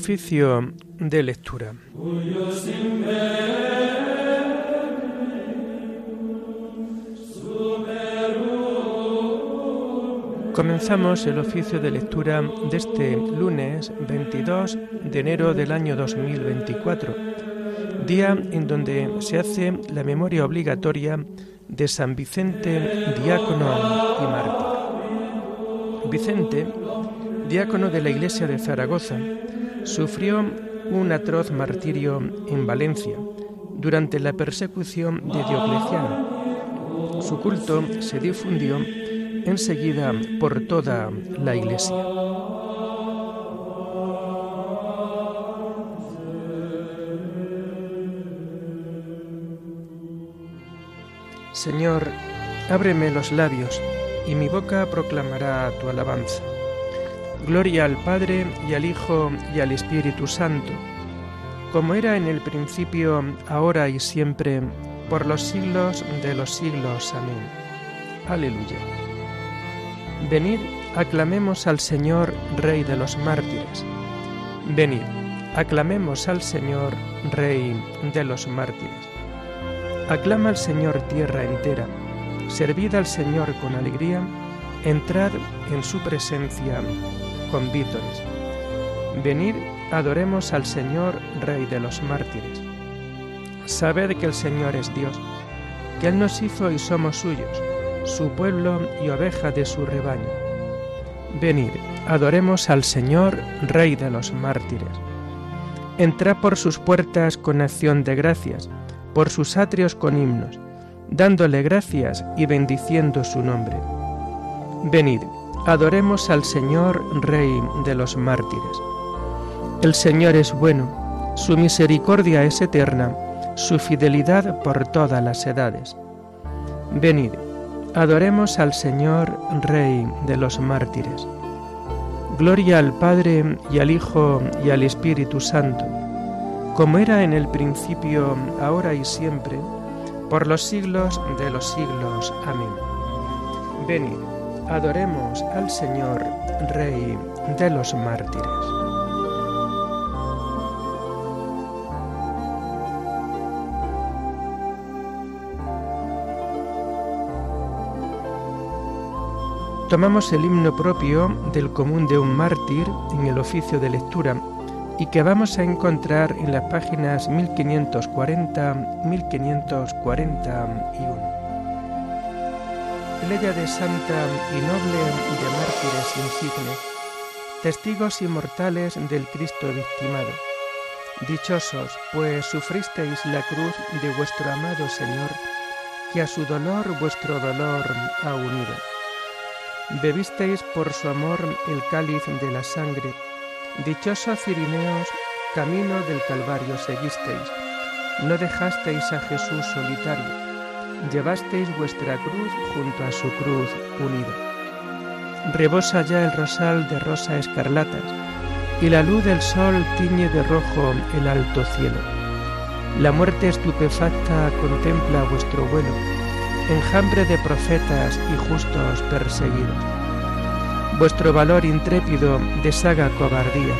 Oficio de lectura. Comenzamos el oficio de lectura de este lunes 22 de enero del año 2024, día en donde se hace la memoria obligatoria de San Vicente, diácono y mártir. Vicente, diácono de la iglesia de Zaragoza, sufrió un atroz martirio en Valencia durante la persecución de Diocleciano. Su culto se difundió enseguida por toda la iglesia. Señor, ábreme los labios, y mi boca proclamará tu alabanza. Gloria al Padre y al Hijo y al Espíritu Santo, como era en el principio, ahora y siempre, por los siglos de los siglos. Amén. Aleluya. Venid, aclamemos al Señor, Rey de los mártires. Venid, aclamemos al Señor, Rey de los mártires. Aclama al Señor tierra entera, servid al Señor con alegría, entrad en su presencia con vítores. Venid, adoremos al Señor, Rey de los mártires. Sabed que el Señor es Dios, que Él nos hizo y somos suyos, su pueblo y oveja de su rebaño. Venid, adoremos al Señor, Rey de los mártires. Entrad por sus puertas con acción de gracias, por sus atrios con himnos, dándole gracias y bendiciendo su nombre. Venid, Adoremos al Señor, Rey de los mártires. El Señor es bueno, su misericordia es eterna, su fidelidad por todas las edades. Venid, adoremos al Señor, Rey de los mártires. Gloria al Padre y al Hijo y al Espíritu Santo, como era en el principio, ahora y siempre, por los siglos de los siglos. Amén. Venid Adoremos al Señor, Rey de los mártires. Tomamos el himno propio del común de un mártir en el oficio de lectura y que vamos a encontrar en las páginas 1540-1541 playa de santa y noble de mártires insignes, testigos inmortales del Cristo victimado. Dichosos, pues sufristeis la cruz de vuestro amado Señor, que a su dolor vuestro dolor ha unido. Bebisteis por su amor el cáliz de la sangre. Dichosos Cirineos, camino del Calvario seguisteis. No dejasteis a Jesús solitario llevasteis vuestra cruz junto a su cruz unida. Rebosa ya el rosal de rosa escarlatas, y la luz del sol tiñe de rojo el alto cielo. La muerte estupefacta contempla vuestro vuelo, enjambre de profetas y justos perseguidos. Vuestro valor intrépido deshaga cobardías,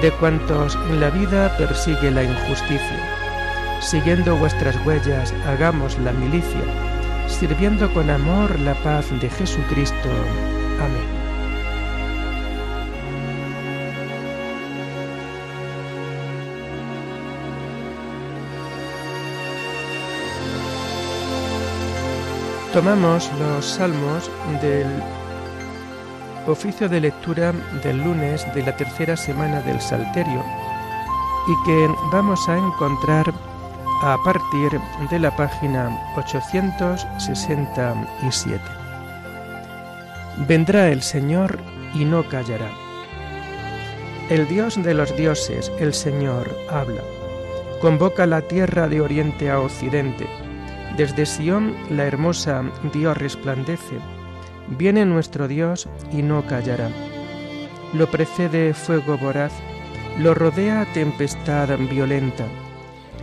de cuantos en la vida persigue la injusticia Siguiendo vuestras huellas, hagamos la milicia, sirviendo con amor la paz de Jesucristo. Amén. Tomamos los salmos del oficio de lectura del lunes de la tercera semana del Salterio y que vamos a encontrar a partir de la página 867. Vendrá el Señor y no callará. El Dios de los dioses, el Señor, habla. Convoca la tierra de oriente a occidente. Desde Sión la hermosa Dios resplandece. Viene nuestro Dios y no callará. Lo precede fuego voraz, lo rodea tempestad violenta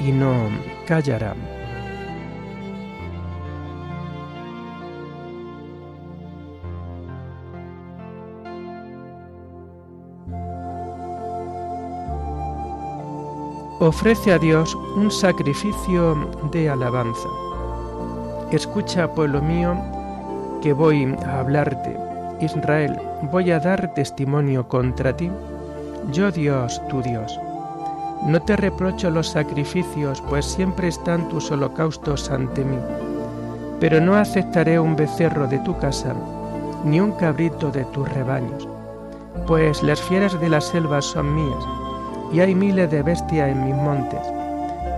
y no callará. Ofrece a Dios un sacrificio de alabanza. Escucha, pueblo mío, que voy a hablarte. Israel, voy a dar testimonio contra ti. Yo Dios, tu Dios. No te reprocho los sacrificios, pues siempre están tus holocaustos ante mí. Pero no aceptaré un becerro de tu casa, ni un cabrito de tus rebaños, pues las fieras de la selva son mías y hay miles de bestias en mis montes.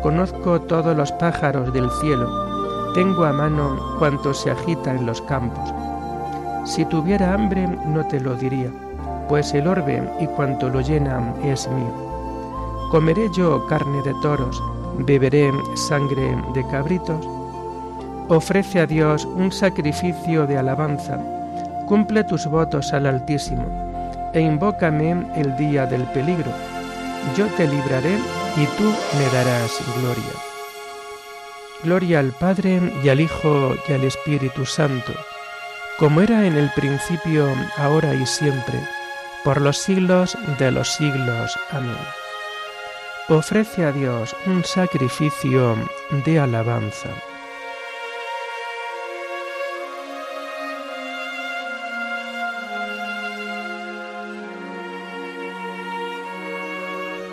Conozco todos los pájaros del cielo, tengo a mano cuanto se agita en los campos. Si tuviera hambre no te lo diría, pues el orbe y cuanto lo llena es mío. ¿Comeré yo carne de toros, beberé sangre de cabritos? Ofrece a Dios un sacrificio de alabanza, cumple tus votos al Altísimo, e invócame el día del peligro yo te libraré y tú me darás gloria. Gloria al Padre y al Hijo y al Espíritu Santo, como era en el principio, ahora y siempre, por los siglos de los siglos. Amén. Ofrece a Dios un sacrificio de alabanza.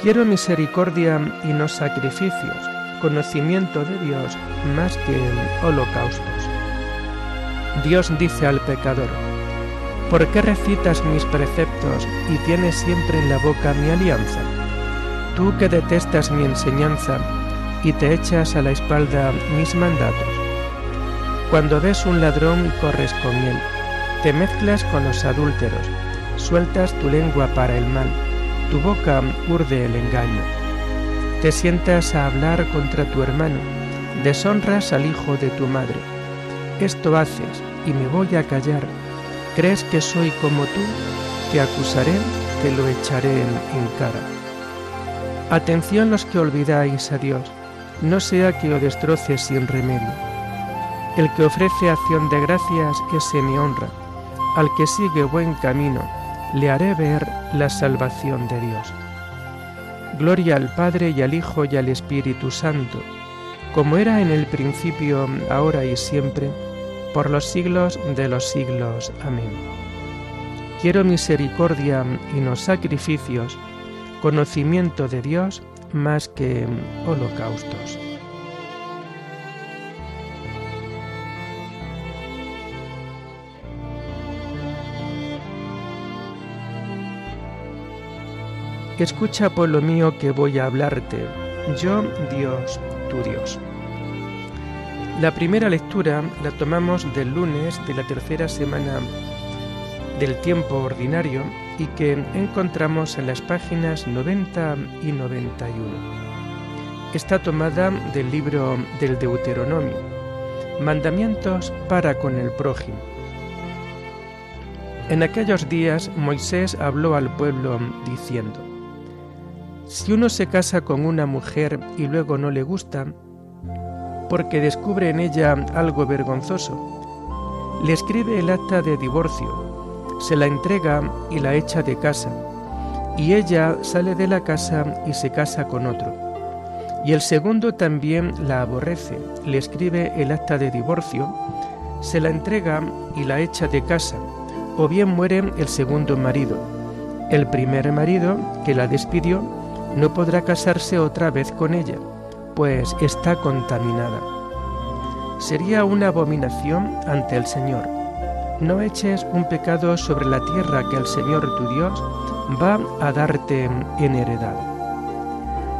Quiero misericordia y no sacrificios, conocimiento de Dios más que holocaustos. Dios dice al pecador, ¿por qué recitas mis preceptos y tienes siempre en la boca mi alianza? Tú que detestas mi enseñanza y te echas a la espalda mis mandatos. Cuando ves un ladrón corres con él, te mezclas con los adúlteros, sueltas tu lengua para el mal tu boca urde el engaño. Te sientas a hablar contra tu hermano, deshonras al hijo de tu madre. Esto haces y me voy a callar. ¿Crees que soy como tú? Te acusaré, te lo echaré en, cara. Atención los que olvidáis a Dios, no sea que lo destroce sin remedio. El que ofrece acción de gracias, ese me honra. Al que sigue buen camino, le haré ver la salvación de Dios. Gloria al Padre y al Hijo y al Espíritu Santo, como era en el principio, ahora y siempre, por los siglos de los siglos. Amén. Quiero misericordia y no sacrificios, conocimiento de Dios más que holocaustos. Escucha, pueblo mío, que voy a hablarte. Yo, Dios, tu Dios. La primera lectura la tomamos del lunes de la tercera semana del tiempo ordinario y que encontramos en las páginas 90 y 91. Está tomada del libro del Deuteronomio, Mandamientos para con el prójimo. En aquellos días Moisés habló al pueblo diciendo, si uno se casa con una mujer y luego no le gusta, porque descubre en ella algo vergonzoso, le escribe el acta de divorcio, se la entrega y la echa de casa, y ella sale de la casa y se casa con otro. Y el segundo también la aborrece, le escribe el acta de divorcio, se la entrega y la echa de casa, o bien muere el segundo marido. El primer marido, que la despidió, no podrá casarse otra vez con ella, pues está contaminada. Sería una abominación ante el Señor. No eches un pecado sobre la tierra que el Señor tu Dios va a darte en heredad.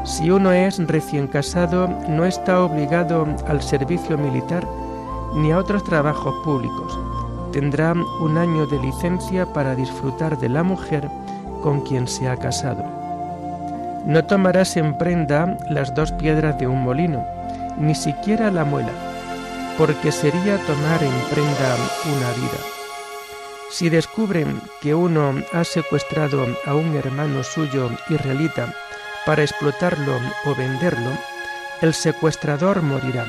Si uno es recién casado, no está obligado al servicio militar ni a otros trabajos públicos. Tendrá un año de licencia para disfrutar de la mujer con quien se ha casado No tomarás en prenda las dos piedras de un molino, ni siquiera la muela, porque sería tomar en prenda una vida. Si descubren que uno ha secuestrado a un hermano suyo israelita para explotarlo o venderlo, el secuestrador morirá.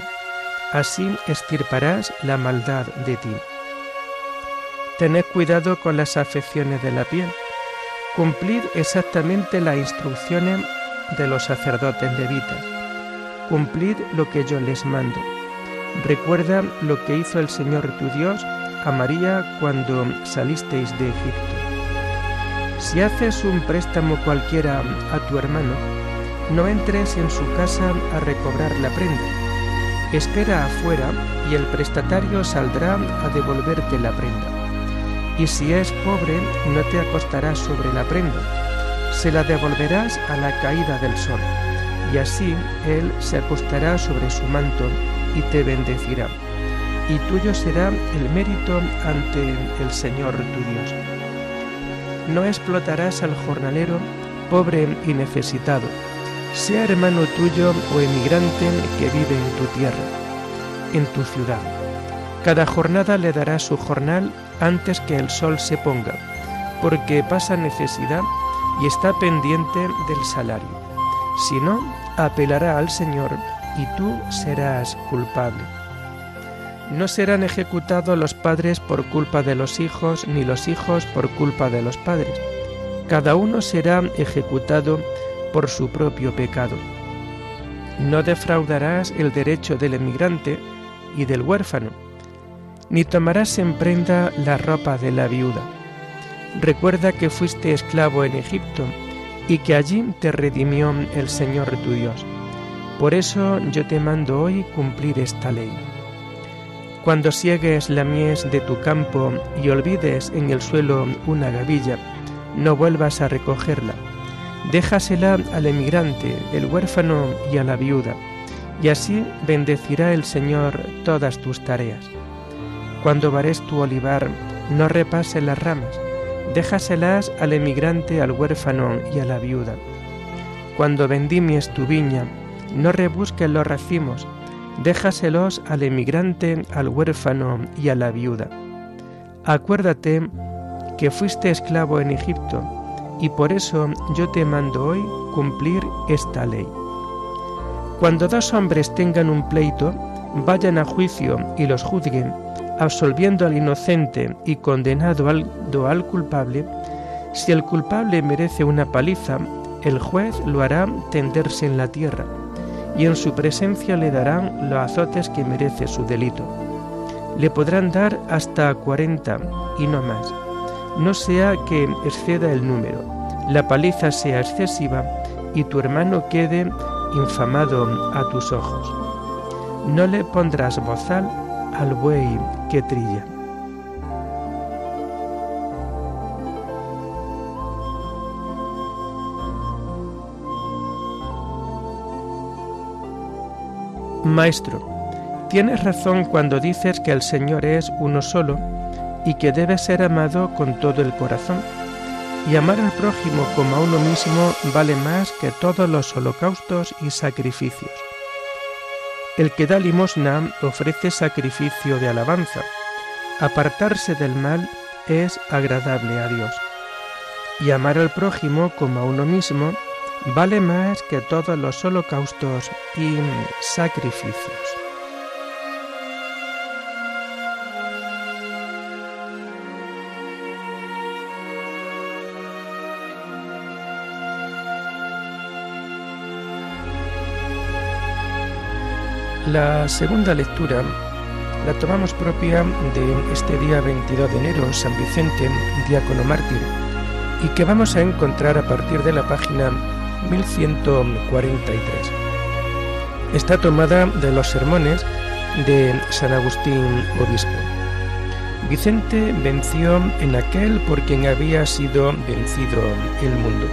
Así estirparás la maldad de ti. Tened cuidado con las afecciones de la piel. Cumplid exactamente las instrucciones de los sacerdotes levitas. Cumplid lo que yo les mando. Recuerda lo que hizo el Señor tu Dios a María cuando salisteis de Egipto. Si haces un préstamo cualquiera a tu hermano, no entres en su casa a recobrar la prenda. Espera afuera y el prestatario saldrá a devolverte la prenda. Y si es pobre, no te acostarás sobre la prenda, se la devolverás a la caída del sol, y así él se acostará sobre su manto y te bendecirá, y tuyo será el mérito ante el Señor tu Dios. No explotarás al jornalero pobre y necesitado, sea hermano tuyo o emigrante que vive en tu tierra, en tu ciudad. Cada jornada le dará su jornal antes que el sol se ponga, porque pasa necesidad y está pendiente del salario. Si no, apelará al Señor y tú serás culpable. No serán ejecutados los padres por culpa de los hijos, ni los hijos por culpa de los padres. Cada uno será ejecutado por su propio pecado. No defraudarás el derecho del emigrante y del huérfano, ni tomarás en prenda la ropa de la viuda. Recuerda que fuiste esclavo en Egipto y que allí te redimió el Señor tu Dios. Por eso yo te mando hoy cumplir esta ley. Cuando siegues la mies de tu campo y olvides en el suelo una gavilla, no vuelvas a recogerla déjasela al emigrante, el huérfano y a la viuda, y así bendecirá el Señor todas tus tareas. Cuando vares tu olivar, no repases las ramas, déjaselas al emigrante, al huérfano y a la viuda. Cuando vendimies tu viña, no rebusques los racimos, déjaselos al emigrante, al huérfano y a la viuda. Acuérdate que fuiste esclavo en Egipto, y por eso yo te mando hoy cumplir esta ley. Cuando dos hombres tengan un pleito, vayan a juicio y los juzguen, absolviendo al inocente y condenado al, al culpable, si el culpable merece una paliza, el juez lo hará tenderse en la tierra, y en su presencia le darán los azotes que merece su delito. Le podrán dar hasta cuarenta y no más no sea que exceda el número, la paliza sea excesiva y tu hermano quede infamado a tus ojos. No le pondrás bozal al buey que trilla. Maestro, tienes razón cuando dices que el Señor es uno solo y que debe ser amado con todo el corazón. Y amar al prójimo como a uno mismo vale más que todos los holocaustos y sacrificios. El que da limosna ofrece sacrificio de alabanza. Apartarse del mal es agradable a Dios. Y amar al prójimo como a uno mismo vale más que todos los holocaustos y sacrificios. La segunda lectura la tomamos propia de este día 22 de enero, San Vicente, diácono mártir, y que vamos a encontrar a partir de la página 1143. Está tomada de los sermones de San Agustín Obispo. Vicente venció en aquel por quien había sido vencido el mundo.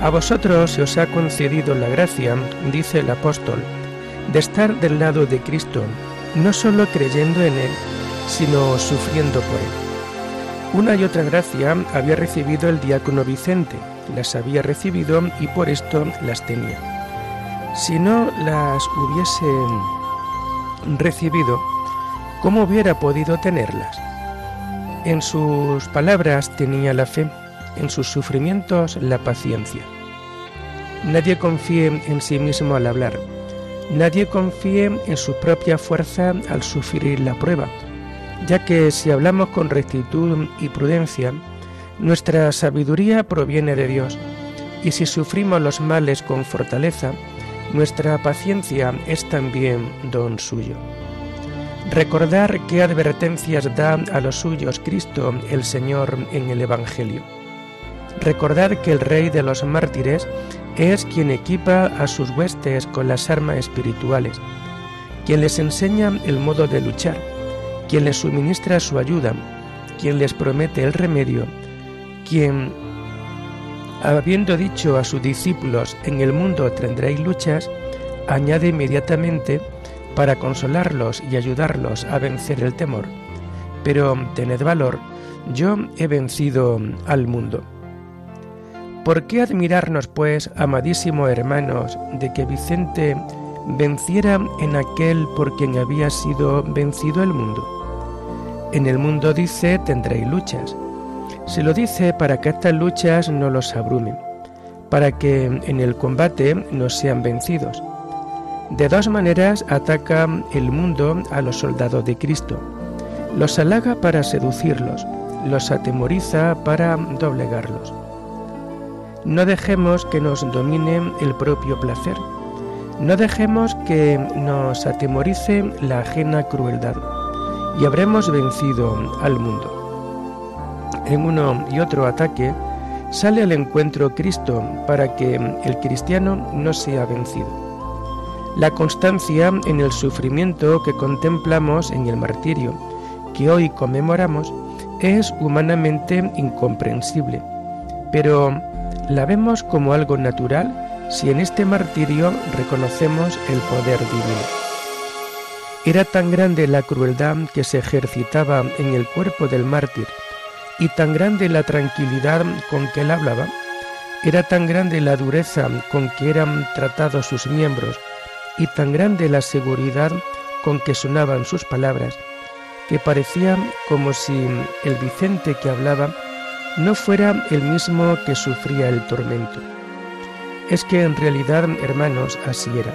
A vosotros se os ha concedido la gracia, dice el apóstol, de estar del lado de Cristo, no solo creyendo en Él, sino sufriendo por Él. Una y otra gracia había recibido el diácono Vicente, las había recibido y por esto las tenía. Si no las hubiese recibido, ¿cómo hubiera podido tenerlas? En sus palabras tenía la fe, en sus sufrimientos la paciencia. Nadie confíe en sí mismo al hablar, nadie confíe en su propia fuerza al sufrir la prueba, ya que si hablamos con rectitud y prudencia, nuestra sabiduría proviene de Dios, y si sufrimos los males con fortaleza, nuestra paciencia es también don suyo. Recordar qué advertencias da a los suyos Cristo el Señor en el Evangelio. Recordad que el Rey de los mártires es quien equipa a sus huestes con las armas espirituales, quien les enseña el modo de luchar, quien les suministra su ayuda, quien les promete el remedio, quien, habiendo dicho a sus discípulos, en el mundo tendréis luchas, añade inmediatamente para consolarlos y ayudarlos a vencer el temor. Pero tened valor, yo he vencido al mundo. ¿Por qué admirarnos, pues, amadísimos hermanos, de que Vicente venciera en aquel por quien había sido vencido el mundo? En el mundo dice tendréis luchas. Se lo dice para que estas luchas no los abrumen, para que en el combate no sean vencidos. De dos maneras ataca el mundo a los soldados de Cristo. Los halaga para seducirlos, los atemoriza para doblegarlos. No dejemos que nos domine el propio placer. No dejemos que nos atemorice la ajena crueldad y habremos vencido al mundo. En uno y otro ataque sale al encuentro Cristo para que el cristiano no sea vencido. La constancia en el sufrimiento que contemplamos en el martirio, que hoy conmemoramos, es humanamente incomprensible, pero la vemos como algo natural si en este martirio reconocemos el poder divino. Era tan grande la crueldad que se ejercitaba en el cuerpo del mártir y tan grande la tranquilidad con que él hablaba, era tan grande la dureza con que eran tratados sus miembros y tan grande la seguridad con que sonaban sus palabras, que parecía como si el Vicente que hablaba no fuera el mismo que sufría el tormento. Es que en realidad, hermanos, así era.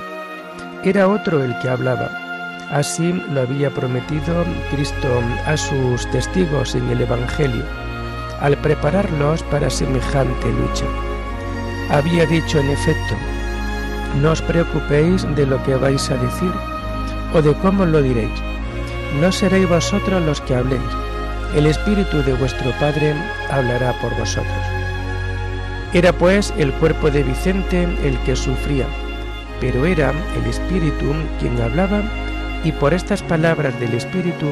Era otro el que hablaba, Así lo había prometido Cristo a sus testigos en el Evangelio, al prepararlos para semejante lucha. Había dicho en efecto, no os preocupéis de lo que vais a decir o de cómo lo diréis. No seréis vosotros los que habléis, el Espíritu de vuestro Padre hablará por vosotros. Era pues el cuerpo de Vicente el que sufría, pero era el Espíritu quien hablaba y por estas palabras del Espíritu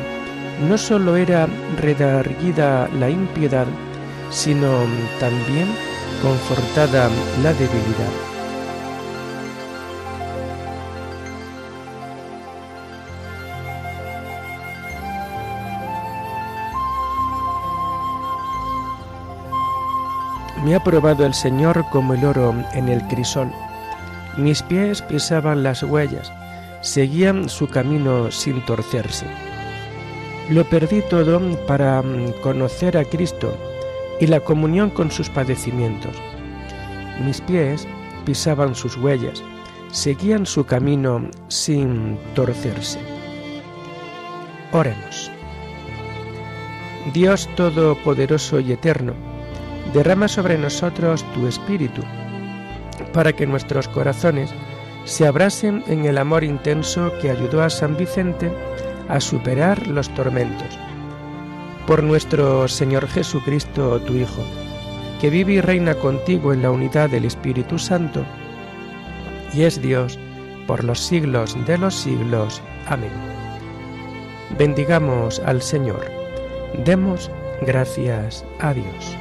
no sólo era redarguida la impiedad, sino también confortada la debilidad. Me ha probado el Señor como el oro en el crisol. Mis pies pisaban las huellas seguían su camino sin torcerse. Lo perdí todo para mm, conocer a Cristo y la comunión con sus padecimientos. Mis pies pisaban sus huellas, seguían su camino sin torcerse. Oremos. Dios Todopoderoso y Eterno, derrama sobre nosotros tu Espíritu, para que nuestros corazones se abrasen en el amor intenso que ayudó a San Vicente a superar los tormentos. Por nuestro Señor Jesucristo, tu Hijo, que vive y reina contigo en la unidad del Espíritu Santo, y es Dios por los siglos de los siglos. Amén. Bendigamos al Señor. Demos gracias a Dios.